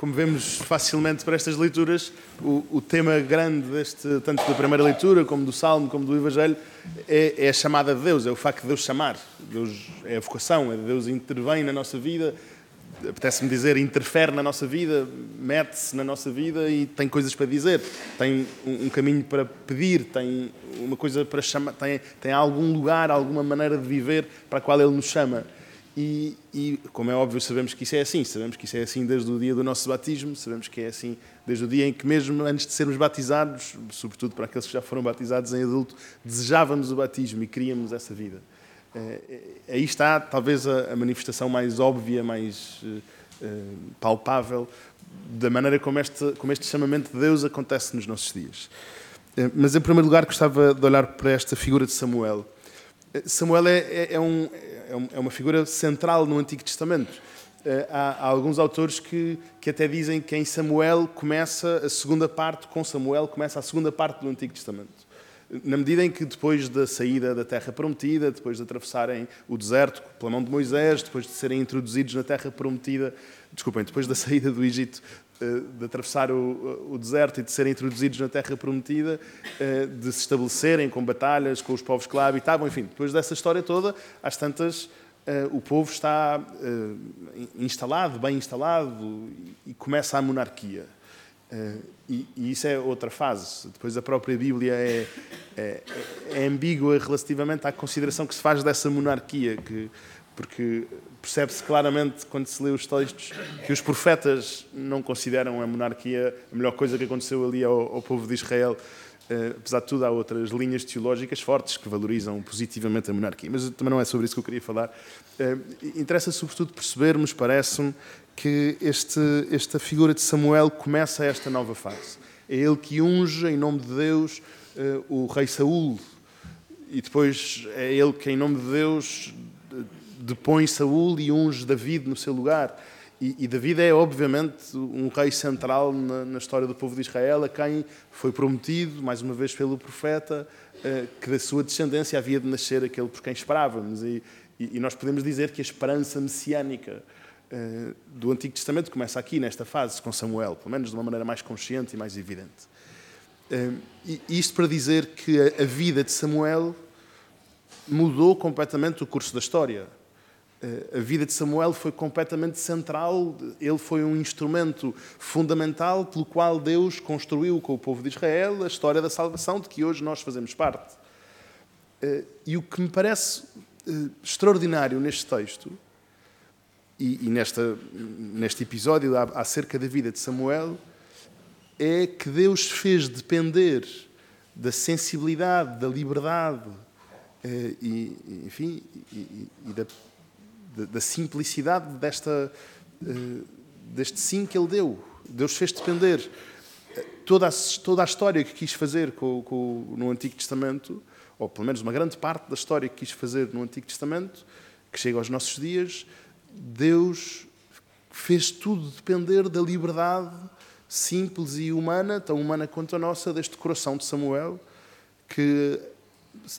como vemos facilmente para estas leituras, o, o, tema grande deste, tanto da primeira leitura, como do Salmo, como do Evangelho, é, é, a chamada de Deus, é o facto de Deus chamar. Deus é a vocação, é Deus intervém na nossa vida, apetece-me dizer, interfere na nossa vida, mete-se na nossa vida e tem coisas para dizer, tem um, um, caminho para pedir, tem uma coisa para chamar, tem, tem algum lugar, alguma maneira de viver para a qual Ele nos chama. E, e, como é óbvio, sabemos que isso é assim. Sabemos que isso é assim desde o dia do nosso batismo, sabemos que é assim desde o dia em que, mesmo antes de sermos batizados, sobretudo para aqueles que já foram batizados em adulto, desejávamos o batismo e queríamos essa vida. É, aí está, talvez, a, manifestação mais óbvia, mais uh, palpável da maneira como este, como este chamamento de Deus acontece nos nossos dias. Mas, em primeiro lugar, gostava de olhar para esta figura de Samuel. Samuel é, é, é um é, é uma figura central no Antigo Testamento. Eh, há, há, alguns autores que, que até dizem que em Samuel começa a segunda parte, com Samuel começa a segunda parte do Antigo Testamento. Na medida em que depois da saída da Terra Prometida, depois de atravessarem o deserto pela mão de Moisés, depois de serem introduzidos na Terra Prometida, desculpem, depois da saída do Egito, eh, de atravessar o, deserto e de serem introduzidos na Terra Prometida, eh, de se estabelecerem com batalhas com os povos que lá habitavam, enfim, depois dessa história toda, às tantas, eh, o povo está instalado, bem instalado, e começa a monarquia. E, isso é outra fase. Depois a própria Bíblia é, é, é ambígua relativamente à consideração que se faz dessa monarquia, que, porque percebe-se claramente, quando se lê os textos, que os profetas não consideram a monarquia a melhor coisa que aconteceu ali ao, ao povo de Israel. Uh, apesar de tudo, há outras linhas teológicas fortes que valorizam positivamente a monarquia. Mas também não é sobre isso que eu queria falar. Uh, interessa, sobretudo, percebermos, parece-me, que este, esta figura de Samuel começa esta nova fase. É ele que unge, em nome de Deus, uh, o rei Saul. E depois é ele que, em nome de Deus, depõe Saul e unge David no seu lugar. E, e David é, obviamente, um rei central na, na, história do povo de Israel, a quem foi prometido, mais uma vez pelo profeta, eh, que da sua descendência havia de nascer aquele por quem esperávamos. E, e, e nós podemos dizer que a esperança messiânica eh, do Antigo Testamento começa aqui, nesta fase, com Samuel, pelo menos de uma maneira mais consciente e mais evidente. Eh, e isto para dizer que a, a vida de Samuel mudou completamente o curso da história a vida de Samuel foi completamente central, ele foi um instrumento fundamental pelo qual Deus construiu com o povo de Israel a história da salvação de que hoje nós fazemos parte. Eh, e o que me parece eh, extraordinário neste texto e, nesta, neste episódio acerca da vida de Samuel é que Deus fez depender da sensibilidade, da liberdade eh, e, enfim, e, e da da simplicidade desta, eh, deste sim que ele deu. Deus fez depender. Toda a, toda a história que quis fazer com, com, no Antigo Testamento, ou pelo menos uma grande parte da história que quis fazer no Antigo Testamento, que chega aos nossos dias, Deus fez tudo depender da liberdade simples e humana, tão humana quanto a nossa, deste coração de Samuel, que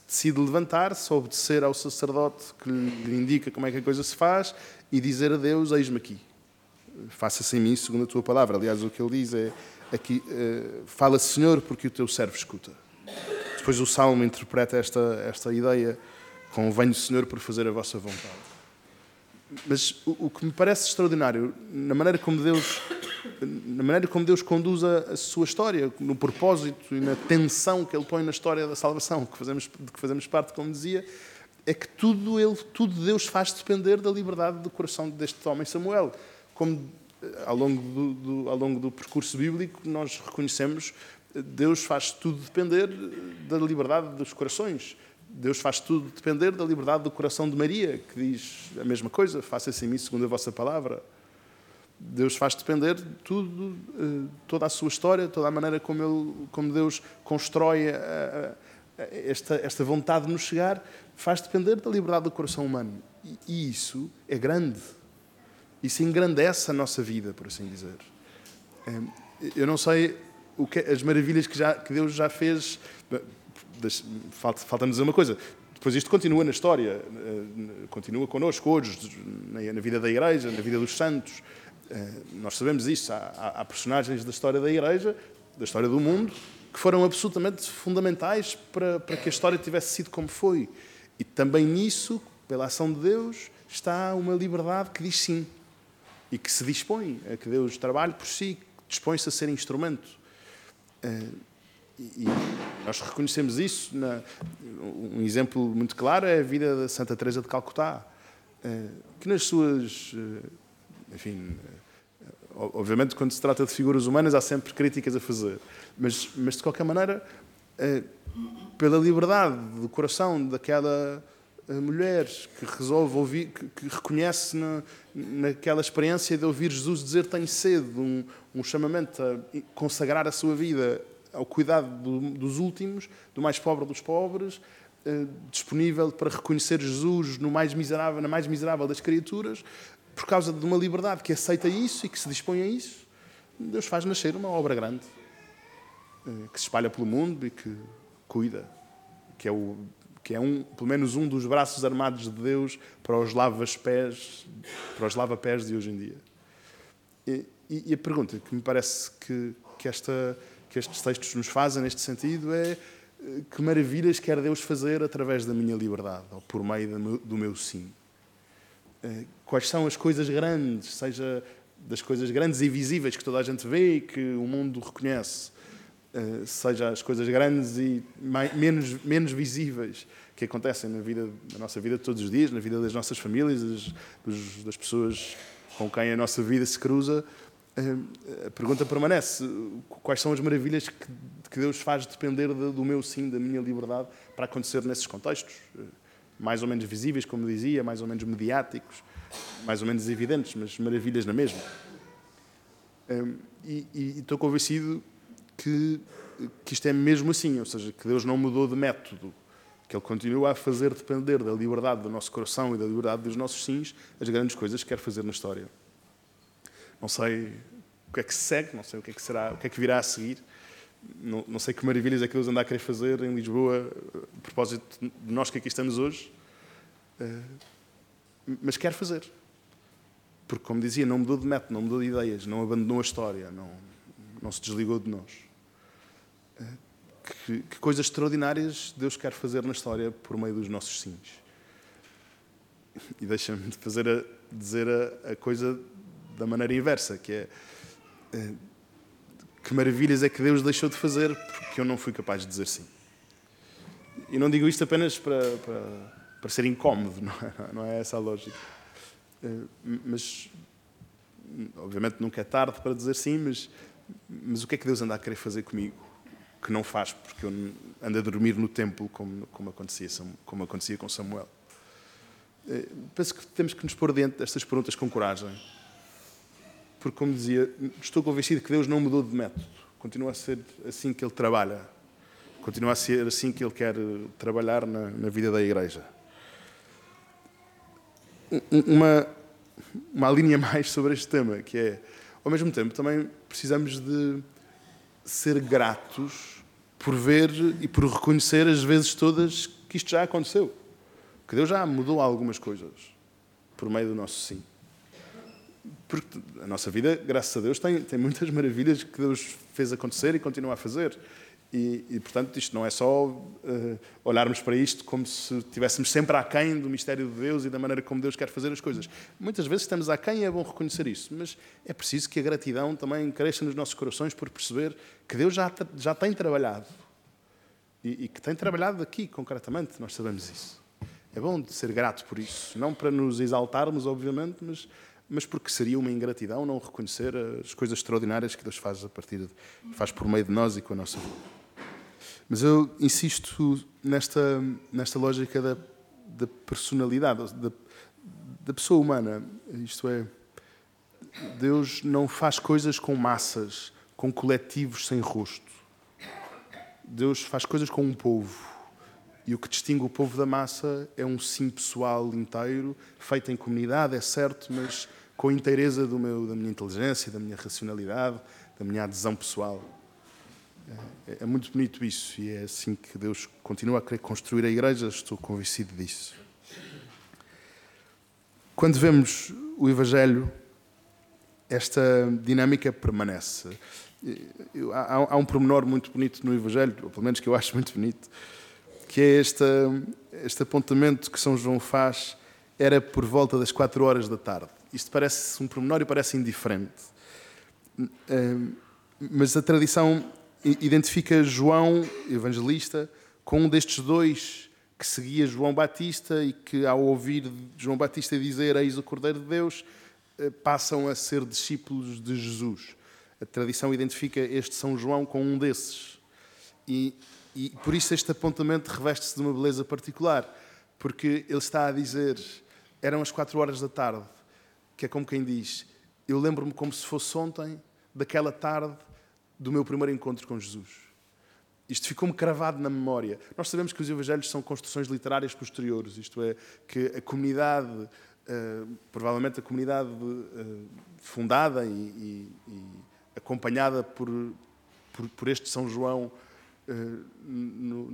decide levantar-se, obedecer ao sacerdote que lhe indica como é que a coisa se faz e dizer a Deus: Eis-me aqui, faça-se em mim segundo a tua palavra. Aliás, o que ele diz é: aqui, uh, Fala, Senhor, porque o teu servo escuta. Depois o Salmo interpreta esta, esta ideia: Convém Senhor por fazer a vossa vontade. Mas o, o que me parece extraordinário, na maneira como Deus na maneira como Deus conduz a, a, sua história, no propósito e na tensão que Ele põe na história da salvação, que fazemos, de que fazemos parte, como dizia, é que tudo, ele, tudo Deus faz depender da liberdade do coração deste homem Samuel. Como eh, ao longo do, do, ao longo do percurso bíblico nós reconhecemos, Deus faz tudo depender da liberdade dos corações. Deus faz tudo depender da liberdade do coração de Maria, que diz a mesma coisa, faça-se em mim segundo a vossa palavra. Deus faz depender de tudo, eh, toda a sua história, toda a maneira como, ele, como Deus constrói a, a, esta, esta vontade de nos chegar, faz depender da liberdade do coração humano. E, e isso é grande. Isso engrandece a nossa vida, por assim dizer. Eh, eu não sei que, as maravilhas que, já, que Deus já fez. Falta, falta-nos dizer uma coisa. Depois isto continua na história, eh, continua connosco hoje, na vida da Igreja, na vida dos santos. Nós sabemos isso. Há, há, personagens da história da Igreja, da história do mundo, que foram absolutamente fundamentais para, para que a história tivesse sido como foi. E também nisso, pela ação de Deus, está uma liberdade que diz sim e que se dispõe a que Deus trabalhe por si, dispõe-se a ser instrumento. E nós reconhecemos isso. Na, um exemplo muito claro é a vida da Santa Teresa de Calcutá, que nas suas, enfim, obviamente quando se trata de figuras humanas há sempre críticas a fazer, mas, mas de qualquer maneira, pela liberdade do coração daquela mulher que resolve ouvir, que, que reconhece na, naquela experiência de ouvir Jesus dizer tenho sede, um, um chamamento a consagrar a sua vida ao cuidado do, dos últimos, do mais pobre dos pobres, eh, disponível para reconhecer Jesus no mais miserável, na mais miserável das criaturas, por causa de uma liberdade que aceita isso e que se dispõe a isso, Deus faz nascer uma obra grande eh, que se espalha pelo mundo e que cuida, que é o que é um, pelo menos um dos braços armados de Deus para os lava-pés, para os lava-pés de hoje em dia. E, e, a pergunta que me parece que, que, esta, que estes textos nos fazem neste sentido é eh, que maravilhas quer Deus fazer através da minha liberdade, ou por meio do meu sim? Eh, quais são as coisas grandes, seja das coisas grandes e visíveis que toda a gente vê e que o mundo reconhece, eh, seja as coisas grandes e menos, menos visíveis que acontecem na, vida, na nossa vida de todos os dias, na vida das nossas famílias, das, das pessoas com quem a nossa vida se cruza, eh, a pergunta permanece: quais são as maravilhas que, que Deus faz depender de, do meu sim, da minha liberdade, para acontecer nesses contextos? Mais ou menos visíveis, como dizia, mais ou menos mediáticos, mais ou menos evidentes, mas maravilhas na mesma. E, e estou convencido que, que isto é mesmo assim, ou seja, que Deus não mudou de método, que Ele continua a fazer depender da liberdade do nosso coração e da liberdade dos nossos sims as grandes coisas que quer fazer na história. Não sei o que é que se segue, não sei o que é que será, o que é que virá a seguir. Não, não sei que maravilhas é que Deus anda a querer fazer em Lisboa, a propósito de nós que aqui estamos hoje, eh, mas quer fazer. Porque, como dizia, não mudou de método, não mudou de ideias, não abandonou a história, não, não se desligou de nós. Que, que, coisas extraordinárias Deus quer fazer na história por meio dos nossos sims. E deixa-me fazer a, dizer a, a, coisa da maneira inversa, que é, é que maravilhas é que Deus deixou de fazer porque eu não fui capaz de dizer sim. E não digo isto apenas para, para, para ser incómodo, não é, não é essa a lógica. É, mas, obviamente, nunca é tarde para dizer sim, mas mas o que é que Deus anda a querer fazer comigo? Que não faz, porque eu ando a dormir no templo, como, como, acontecia, como acontecia com Samuel. Eh, penso que temos que nos pôr diante destas perguntas com coragem. Porque, como dizia, estou convencido que Deus não mudou de método. Continua a ser assim que Ele trabalha. Continua a ser assim que Ele quer trabalhar na, na vida da Igreja. Uma, uma linha mais sobre este tema, que é ao mesmo tempo, também precisamos de ser gratos por ver e por reconhecer as vezes todas que isto já aconteceu. Que Deus já mudou algumas coisas por meio do nosso sim. Porque a nossa vida, graças a Deus, tem, tem muitas maravilhas que Deus fez acontecer e continua a fazer. E, e, portanto, isto não é só uh, olharmos para isto como se estivéssemos sempre aquém do mistério de Deus e da maneira como Deus quer fazer as coisas. Muitas vezes estamos aquém e é bom reconhecer isso, mas é preciso que a gratidão também cresça nos nossos corações por perceber que Deus já, já tem trabalhado e, e que tem trabalhado aqui concretamente, nós sabemos isso. É bom ser grato por isso, não para nos exaltarmos, obviamente, mas, mas porque seria uma ingratidão não reconhecer as coisas extraordinárias que Deus faz a partir de, faz por meio de nós e com a nossa vida. Mas eu insisto nesta, nesta lógica da, da personalidade, da, da pessoa humana. Isto é, Deus não faz coisas com massas, com coletivos sem rosto. Deus faz coisas com um povo. E o que distingue o povo da massa é um sim pessoal inteiro, feito em comunidade, é certo, mas com a inteireza do meu, da minha inteligência, da minha racionalidade, da minha adesão pessoal. É, é muito bonito isso e é assim que Deus continua a querer construir a igreja, estou convencido disso. Quando vemos o Evangelho, esta dinâmica permanece. Há, há um pormenor muito bonito no Evangelho, ou pelo menos que eu acho muito bonito, que é este, este apontamento que São João faz, era por volta das quatro horas da tarde. Isto parece um pormenor e parece indiferente. Hum, mas a tradição identifica João, evangelista, com um destes dois que seguia João Batista e que, ao ouvir João Batista dizer Eis o Cordeiro de Deus, eh, passam a ser discípulos de Jesus. A tradição identifica este São João com um desses. E, e por isso este apontamento reveste-se de uma beleza particular, porque ele está a dizer: eram as quatro horas da tarde, que é como quem diz: Eu lembro-me como se fosse ontem, daquela tarde, do meu primeiro encontro com Jesus. Isto ficou-me cravado na memória. Nós sabemos que os evangelhos são construções literárias posteriores, isto é, que a comunidade eh, provavelmente a comunidade uh, fundada e, acompanhada por, por, por, este São João no,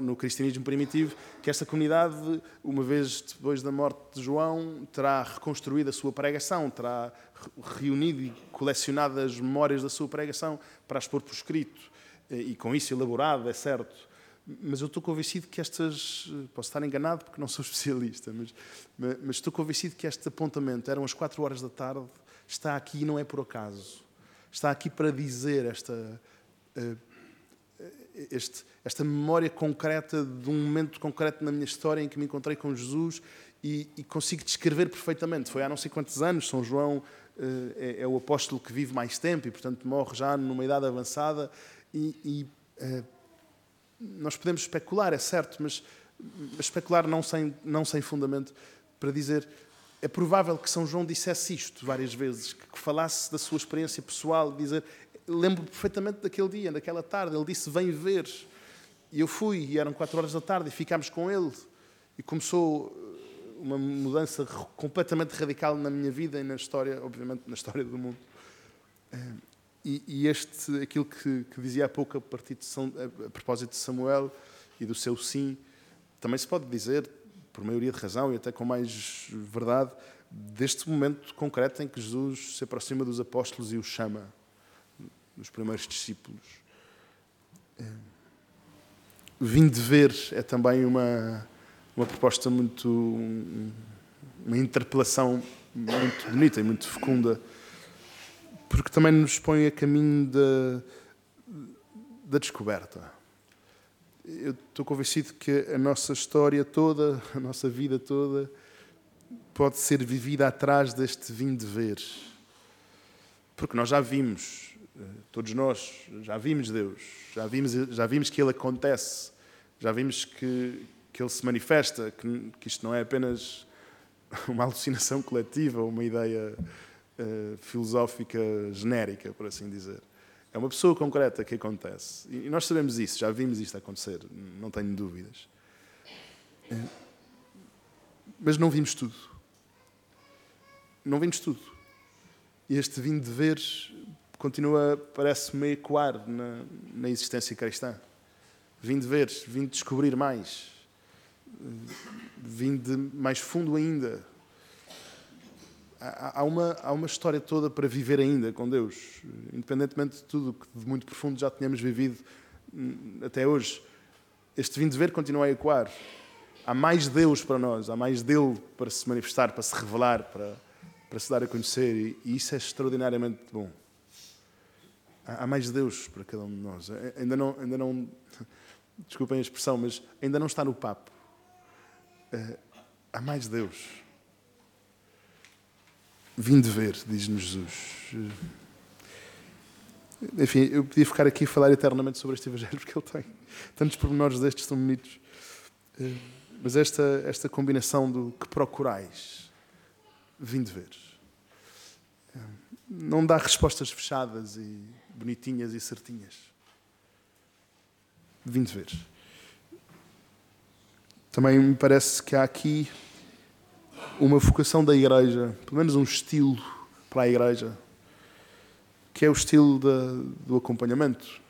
no, cristianismo primitivo, que esta comunidade, uma vez depois da morte de João, terá reconstruído a sua pregação, terá reunido e colecionado as memórias da sua pregação para as pôr por escrito, e com isso elaborado, é certo mas eu estou convencido que estas. Posso estar enganado porque não sou especialista, mas, mas estou convencido que este apontamento, eram as 4 horas da tarde, está aqui e não é por acaso. Está aqui para dizer esta. Eh, este, esta memória concreta de um momento concreto na minha história em que me encontrei com Jesus e, e consigo descrever perfeitamente. Foi há não sei quantos anos, São João é, é, o apóstolo que vive mais tempo e, portanto, morre já numa idade avançada e, e nós podemos especular, é certo, mas, especular não sem, não sem fundamento, para dizer é provável que São João dissesse isto várias vezes, que, falasse da sua experiência pessoal, dizer, lembro perfeitamente daquele dia, daquela tarde, ele disse, vem ver. E eu fui, e eram quatro horas da tarde, e ficámos com ele. E começou uh, uma mudança completamente radical na minha vida e na história, obviamente, na história do mundo. Uh, e, e, este, aquilo que, que, dizia há pouco a, partir de São, a, a, propósito de Samuel e do seu sim, também se pode dizer, por maioria de razão e até com mais verdade, deste momento concreto em que Jesus se aproxima dos apóstolos e os chama, dos primeiros discípulos. É. Vim de ver é também uma, uma proposta muito. uma interpelação muito bonita e muito fecunda porque também nos põe a caminho da, da descoberta. Eu estou convencido que a nossa história toda, a nossa vida toda, pode ser vivida atrás deste vinho de ver. Porque nós já vimos, todos nós, já vimos Deus, já vimos, já vimos que Ele acontece, já vimos que, que Ele se manifesta, que, que isto não é apenas uma alucinação coletiva, uma ideia uh, filosófica genérica, por assim dizer. É uma pessoa concreta que acontece. E nós sabemos isso, já vimos isto acontecer, não tenho dúvidas. Uh, mas não vimos tudo. Não vimos tudo. Este vinho de veres continua, parece-me, ecoar na, na existência cristã. Vim de ver, vim de descobrir mais, vim de mais fundo ainda, há uma, há uma história toda para viver ainda com Deus, independentemente de tudo que de muito profundo já tenhamos vivido hum, até hoje. Este vinho de ver continua a ecoar. Há mais Deus para nós, há mais dele para se manifestar, para se revelar, para, para se dar a conhecer, e, isso é extraordinariamente bom. Há, mais Deus para cada um de nós. Ainda não, ainda não, desculpem a expressão, mas ainda não está no papo. Eh, há mais Deus Vim de ver, diz-nos Jesus. Enfim, eu podia ficar aqui a falar eternamente sobre este Evangelho, porque ele tem tantos pormenores destes tão bonitos. Mas esta, esta combinação do que procurais, vim de ver, não dá respostas fechadas e bonitinhas e certinhas. Vim de ver. Também me parece que há aqui uma vocação da igreja, pelo menos um estilo para a igreja, que é o estilo do acompanhamento.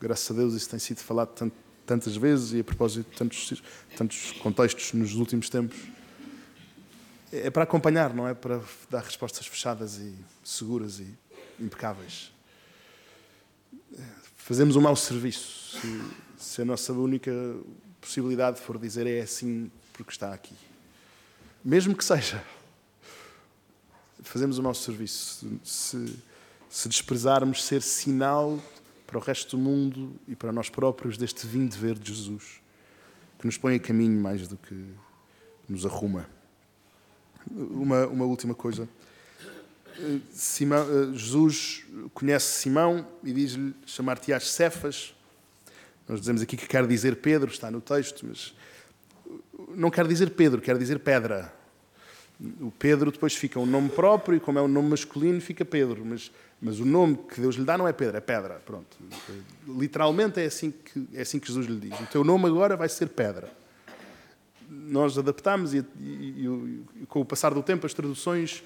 Graças a Deus isso tem sido falado tant, tantas vezes e a propósito de tantos, tantos contextos nos últimos tempos. é para acompanhar, não é para dar respostas fechadas e seguras e impecáveis. Fazemos um mau serviço se, se a nossa única possibilidade for dizer é assim porque está aqui. Mesmo que seja. Fazemos o nosso serviço se, se desprezarmos ser sinal para o resto do mundo e para nós próprios deste vinho de ver de Jesus, que nos põe a caminho mais do que nos arruma. Uma, uma última coisa. Simão, Jesus conhece Simão e diz-lhe chamar-te-ás Cefas. Nós dizemos aqui que quer dizer Pedro, está no texto, mas não quer dizer Pedro, quer dizer pedra. O Pedro depois fica um nome próprio e como é um nome masculino fica Pedro, mas mas o nome que Deus lhe dá não é Pedro, é pedra. Pronto. Literalmente é assim que, é assim que Jesus lhe diz. O teu nome agora vai ser pedra. Nós adaptamos e, e, e com o passar do tempo as traduções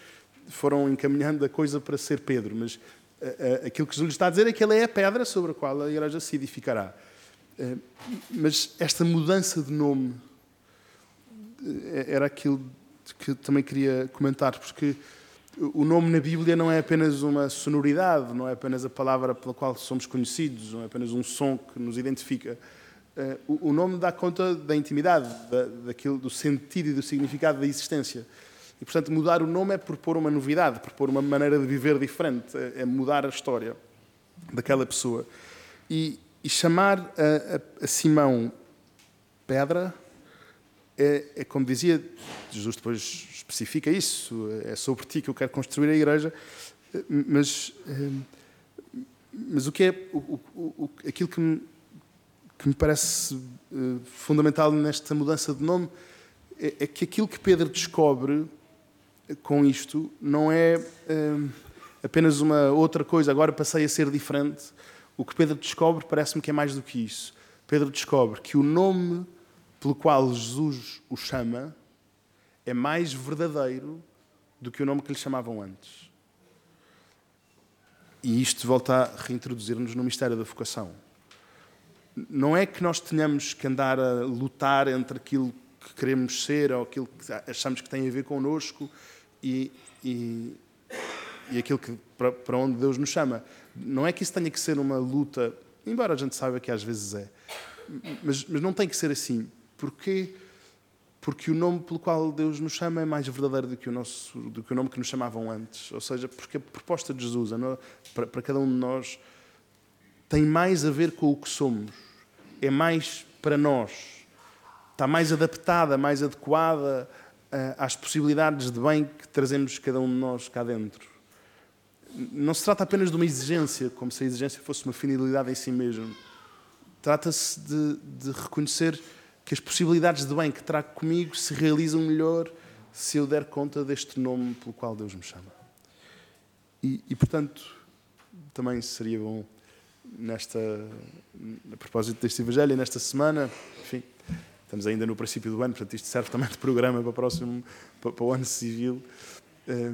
foram encaminhando a coisa para ser Pedro. Mas a, a, aquilo que Jesus está a dizer é que ele é a pedra sobre a qual a igreja se edificará. Eh, mas esta mudança de nome eh, era aquilo que também queria comentar, porque o nome na Bíblia não é apenas uma sonoridade, não é apenas a palavra pela qual somos conhecidos, não é apenas um som que nos identifica. Eh, o nome dá conta da intimidade, daquilo, do sentido e do significado da existência. E, portanto, mudar o nome é propor uma novidade, propor uma maneira de viver diferente, é, é mudar a história daquela pessoa. E, e chamar a, a, a Simão pedra é, é, como dizia, Jesus depois especifica isso, é sobre ti que eu quero construir a igreja, mas, mas o que é o, o, aquilo que me, que me parece eh, fundamental nesta mudança de nome é, é que aquilo que Pedro descobre com isto não é apenas uma outra coisa, agora passei a ser diferente. O que Pedro descobre parece-me que é mais do que isso. Pedro descobre que o nome pelo qual Jesus o chama é mais verdadeiro do que o nome que lhe chamavam antes. E isto volta a reintroduzir-nos no mistério da vocação. Não é que nós tenhamos que andar a lutar entre aquilo que queremos ser ou aquilo que achamos que tem a ver connosco e, e, e aquilo que, para, para onde Deus nos chama. Não é que isso tenha que ser uma luta, embora a gente saiba que às vezes é. Mas, mas não tem que ser assim. Porquê? Porque o nome pelo qual Deus nos chama é mais verdadeiro do que o, nosso, do que o nome que nos chamavam antes. Ou seja, porque a proposta de Jesus para, para cada um de nós tem mais a ver com o que somos. É mais para nós. Está mais adaptada, mais adequada às possibilidades de bem que trazemos cada um de nós cá dentro. Não se trata apenas de uma exigência, como se a exigência fosse uma finalidade em si mesmo. Trata-se de, de reconhecer que as possibilidades de bem que trago comigo se realizam melhor se eu der conta deste nome pelo qual Deus me chama. E, e portanto, também seria bom, nesta, a propósito deste Evangelho, nesta semana, estamos ainda no princípio do ano, portanto, isto serve também de programa para o próximo, para, para o ano civil, eh,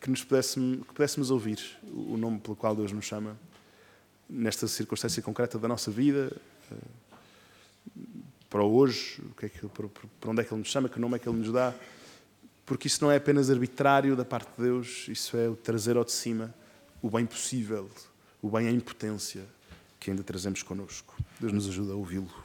que nos pudéssemos, que pudéssemos ouvir o nome pelo qual Deus nos chama, nesta circunstância concreta da nossa vida eh, para hoje, é para onde é que Ele nos chama, que nome é que Ele nos dá, porque isso não é apenas arbitrário da parte de Deus, isso é o trazer ao de cima o bem possível, o bem em potência que ainda trazemos connosco. Deus nos ajuda a ouvi-lo.